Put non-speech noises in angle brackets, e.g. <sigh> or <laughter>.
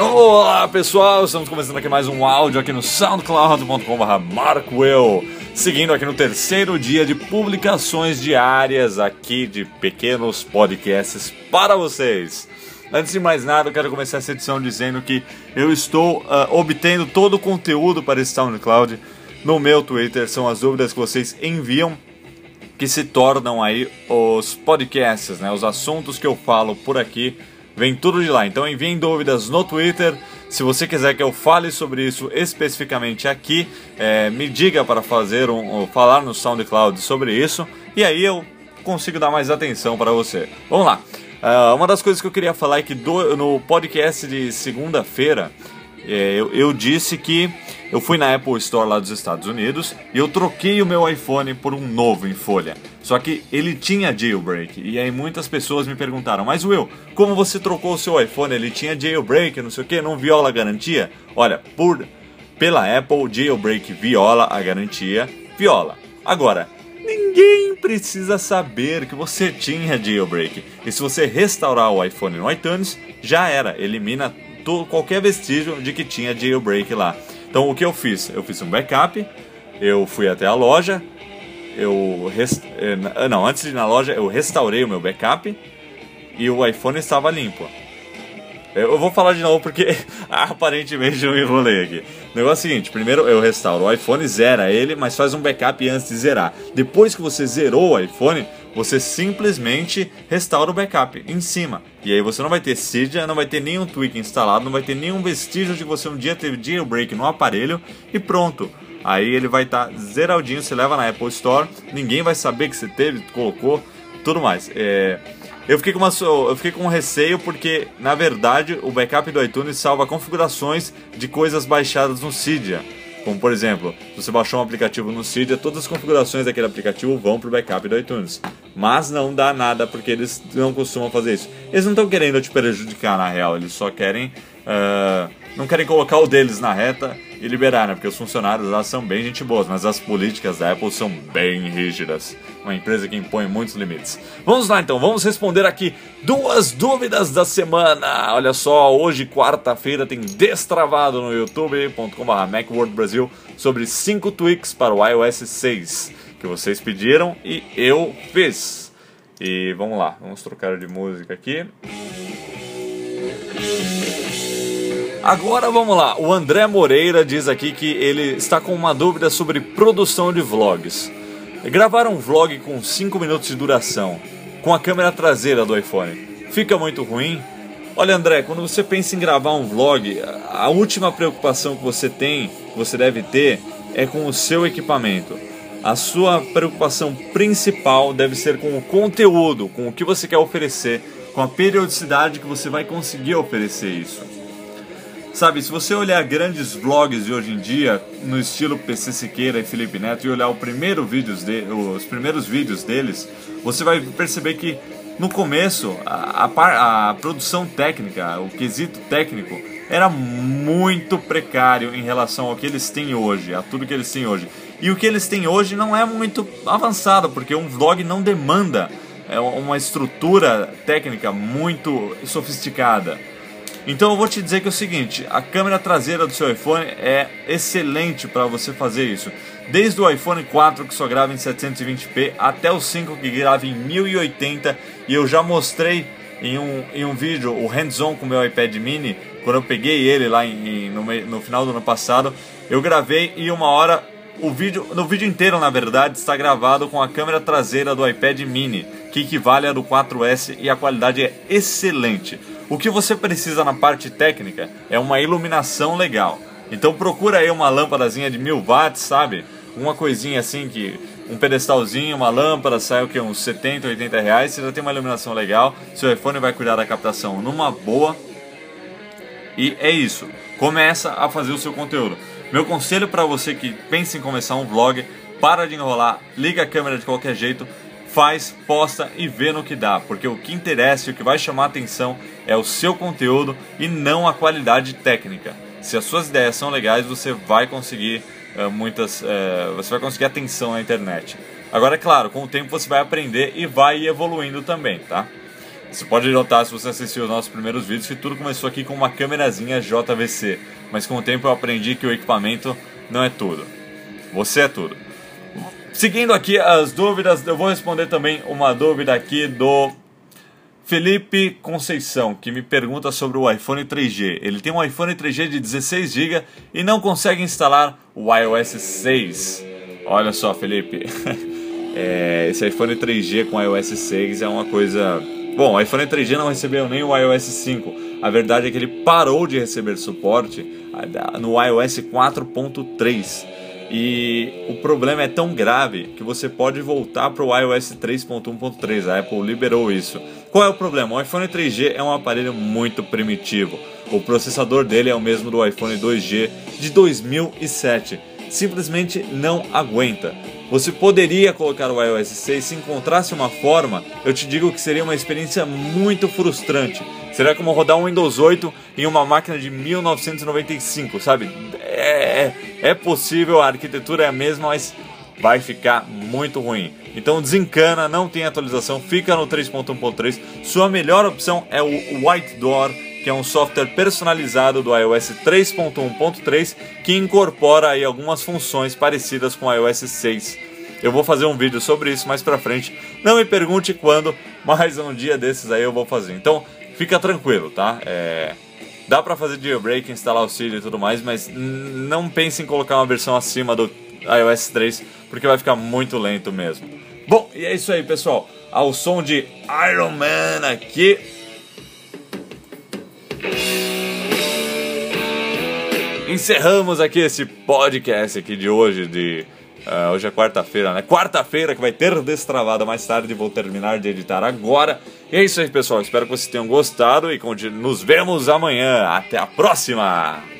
Olá pessoal, estamos começando aqui mais um áudio aqui no soundcloud.com.br Seguindo aqui no terceiro dia de publicações diárias aqui de pequenos podcasts para vocês Antes de mais nada, eu quero começar essa edição dizendo que eu estou uh, obtendo todo o conteúdo para esse SoundCloud no meu Twitter. São as dúvidas que vocês enviam que se tornam aí os podcasts, né? Os assuntos que eu falo por aqui, vem tudo de lá. Então enviem dúvidas no Twitter. Se você quiser que eu fale sobre isso especificamente aqui, é, me diga para fazer um, falar no SoundCloud sobre isso e aí eu consigo dar mais atenção para você. Vamos lá. Uh, uma das coisas que eu queria falar é que do, no podcast de segunda-feira é, eu, eu, disse que eu fui na Apple Store lá dos Estados Unidos e eu troquei o meu iPhone por um novo em folha. Só que ele tinha jailbreak. E aí muitas pessoas me perguntaram: Mas Will, como você trocou o seu iPhone? Ele tinha jailbreak, não sei o que, não viola a garantia? Olha, por pela Apple, jailbreak viola a garantia, viola. Agora, Ninguém precisa saber que você tinha jailbreak. E se você restaurar o iPhone no iTunes, já era, elimina todo, qualquer vestígio de que tinha jailbreak lá. Então o que eu fiz? Eu fiz um backup, eu fui até a loja, eu rest... Eh, não, antes de ir na loja, eu restaurei o meu backup e o iPhone estava limpo. Eu vou falar de novo porque <laughs> aparentemente eu enrolei aqui. O negócio é o seguinte: primeiro eu restauro o iPhone, zera ele, mas faz um backup antes de zerar. Depois que você zerou o iPhone, você simplesmente restaura o backup em cima. E aí você não vai ter Cydia, não vai ter nenhum tweak instalado, não vai ter nenhum vestígio de você um dia teve jailbreak no aparelho e pronto. Aí ele vai estar tá zeradinho, você leva na Apple Store, ninguém vai saber que você teve, colocou, tudo mais. É... Eu fiquei, com uma, eu fiquei com um receio porque, na verdade, o backup do iTunes salva configurações de coisas baixadas no Cydia. Como, por exemplo, se você baixou um aplicativo no Cydia, todas as configurações daquele aplicativo vão para o backup do iTunes. Mas não dá nada porque eles não costumam fazer isso. Eles não estão querendo te prejudicar, na real. Eles só querem... Uh, não querem colocar o deles na reta e liberar, né? Porque os funcionários lá são bem gente boas, mas as políticas da Apple são bem rígidas. Uma empresa que impõe muitos limites. Vamos lá então, vamos responder aqui duas dúvidas da semana. Olha só, hoje, quarta-feira, tem destravado no youtube.com.br Macworld sobre 5 tweaks para o iOS 6 que vocês pediram e eu fiz. E vamos lá, vamos trocar de música aqui. Agora vamos lá, o André Moreira diz aqui que ele está com uma dúvida sobre produção de vlogs. Gravar um vlog com 5 minutos de duração, com a câmera traseira do iPhone, fica muito ruim? Olha André, quando você pensa em gravar um vlog, a última preocupação que você tem, que você deve ter, é com o seu equipamento. A sua preocupação principal deve ser com o conteúdo, com o que você quer oferecer, com a periodicidade que você vai conseguir oferecer isso. Sabe, se você olhar grandes vlogs de hoje em dia, no estilo PC Siqueira e Felipe Neto, e olhar o primeiro vídeos de, os primeiros vídeos deles, você vai perceber que no começo a, a, a produção técnica, o quesito técnico, era muito precário em relação ao que eles têm hoje, a tudo que eles têm hoje. E o que eles têm hoje não é muito avançado, porque um vlog não demanda é, uma estrutura técnica muito sofisticada. Então eu vou te dizer que é o seguinte, a câmera traseira do seu iPhone é excelente para você fazer isso. Desde o iPhone 4 que só grava em 720p até o 5 que grava em 1080 e eu já mostrei em um, em um vídeo o hands-on com o meu iPad mini, quando eu peguei ele lá em, no, no final do ano passado, eu gravei e uma hora o vídeo, no vídeo inteiro na verdade, está gravado com a câmera traseira do iPad mini, que equivale à do 4S e a qualidade é excelente. O que você precisa na parte técnica é uma iluminação legal. Então procura aí uma lâmpadazinha de mil watts, sabe? Uma coisinha assim que um pedestalzinho, uma lâmpada, sai o que uns 70, 80 reais, você já tem uma iluminação legal, seu iPhone vai cuidar da captação numa boa. E é isso. Começa a fazer o seu conteúdo. Meu conselho para você que pensa em começar um vlog, para de enrolar, liga a câmera de qualquer jeito, faz, posta e vê no que dá, porque o que interessa e o que vai chamar atenção é o seu conteúdo e não a qualidade técnica. Se as suas ideias são legais, você vai conseguir uh, muitas, uh, você vai conseguir atenção na internet. Agora, é claro, com o tempo você vai aprender e vai evoluindo também, tá? Você pode notar se você assistiu os nossos primeiros vídeos que tudo começou aqui com uma câmerazinha JVC, mas com o tempo eu aprendi que o equipamento não é tudo. Você é tudo. Seguindo aqui as dúvidas, eu vou responder também uma dúvida aqui do Felipe Conceição, que me pergunta sobre o iPhone 3G. Ele tem um iPhone 3G de 16 GB e não consegue instalar o iOS 6. Olha só, Felipe. <laughs> é, esse iPhone 3G com iOS 6 é uma coisa. Bom, o iPhone 3G não recebeu nem o iOS 5. A verdade é que ele parou de receber suporte no iOS 4.3. E o problema é tão grave que você pode voltar para o iOS 3.1.3. A Apple liberou isso. Qual é o problema? O iPhone 3G é um aparelho muito primitivo. O processador dele é o mesmo do iPhone 2G de 2007. Simplesmente não aguenta. Você poderia colocar o iOS 6 se encontrasse uma forma, eu te digo que seria uma experiência muito frustrante. Seria como rodar um Windows 8 em uma máquina de 1995, sabe? É, é possível, a arquitetura é a mesma, mas vai ficar muito ruim. Então desencana, não tem atualização, fica no 3.1.3. Sua melhor opção é o White Door, que é um software personalizado do iOS 3.1.3 que incorpora aí algumas funções parecidas com o iOS 6. Eu vou fazer um vídeo sobre isso mais pra frente. Não me pergunte quando, <laughs> mas um dia desses aí eu vou fazer. Então, fica tranquilo, tá? É... Dá pra fazer jailbreak, instalar o e tudo mais, mas não pense em colocar uma versão acima do iOS 3, porque vai ficar muito lento mesmo. Bom, e é isso aí, pessoal. Ao som de Iron Man aqui. Encerramos aqui esse podcast aqui de hoje de Uh, hoje é quarta-feira, né? Quarta-feira que vai ter destravada mais tarde. Vou terminar de editar agora. E é isso aí, pessoal. Espero que vocês tenham gostado e nos vemos amanhã. Até a próxima!